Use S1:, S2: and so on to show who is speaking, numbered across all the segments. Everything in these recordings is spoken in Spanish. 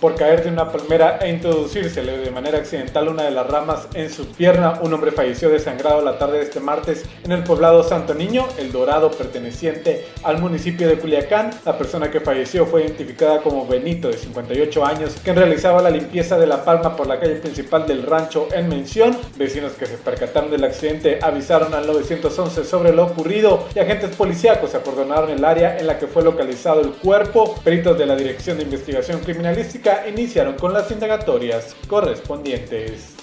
S1: por caer de una palmera e introducírsele de manera accidental una de las ramas en su pierna. Un hombre falleció desangrado la tarde de este martes en el poblado Santo Niño, El Dorado, perteneciente al municipio de Culiacán. La persona que falleció fue identificada como Benito, de 58 años, quien realizaba la limpieza de la palma por la calle principal del rancho en mención. Vecinos que se percataron del accidente avisaron al 911 sobre lo ocurrido y agentes policíacos acordonaron el área en la que fue localizado el cuerpo. Peritos de la Dirección de Investigación Criminalística iniciaron con las indagatorias correspondientes.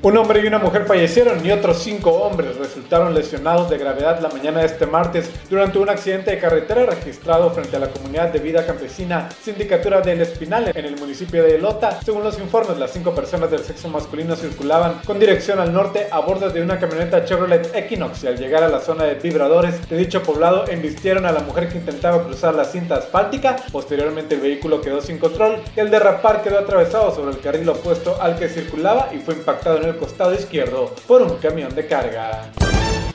S1: Un hombre y una mujer fallecieron y otros cinco hombres resultaron lesionados de gravedad la mañana de este martes durante un accidente de carretera registrado frente a la comunidad de vida campesina Sindicatura del Espinal en el municipio de Elota. Según los informes, las cinco personas del sexo masculino circulaban con dirección al norte a bordo de una camioneta Chevrolet Equinox y al llegar a la zona de vibradores de dicho poblado embistieron a la mujer que intentaba cruzar la cinta asfáltica. Posteriormente el vehículo quedó sin control y el derrapar quedó atravesado sobre el carril opuesto al que circulaba y fue impactado en el costado izquierdo por un camión de carga.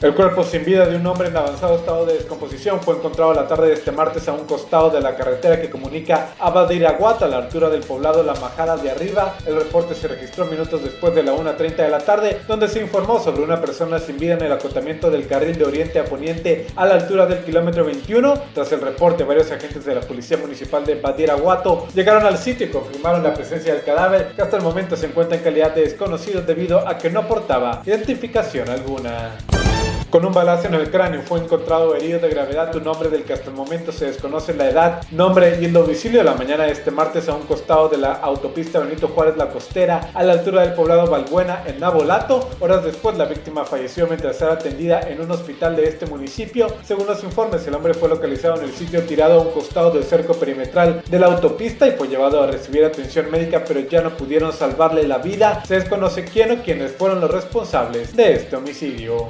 S1: El cuerpo sin vida de un hombre en avanzado estado de descomposición fue encontrado la tarde de este martes a un costado de la carretera que comunica a Badiraguata a la altura del poblado La Majada de Arriba. El reporte se registró minutos después de la 1.30 de la tarde, donde se informó sobre una persona sin vida en el acotamiento del carril de oriente a poniente a la altura del kilómetro 21. Tras el reporte, varios agentes de la Policía Municipal de Badiraguato llegaron al sitio y confirmaron la presencia del cadáver, que hasta el momento se encuentra en calidad de desconocido debido a que no portaba identificación alguna. Con un balazo en el cráneo fue encontrado herido de gravedad un hombre del que hasta el momento se desconoce la edad, nombre y el domicilio la mañana de este martes a un costado de la autopista Benito Juárez La Costera, a la altura del poblado Valbuena en Nabolato. Horas después la víctima falleció mientras era atendida en un hospital de este municipio. Según los informes, el hombre fue localizado en el sitio tirado a un costado del cerco perimetral de la autopista y fue llevado a recibir atención médica, pero ya no pudieron salvarle la vida. Se desconoce quién o quiénes fueron los responsables de este homicidio.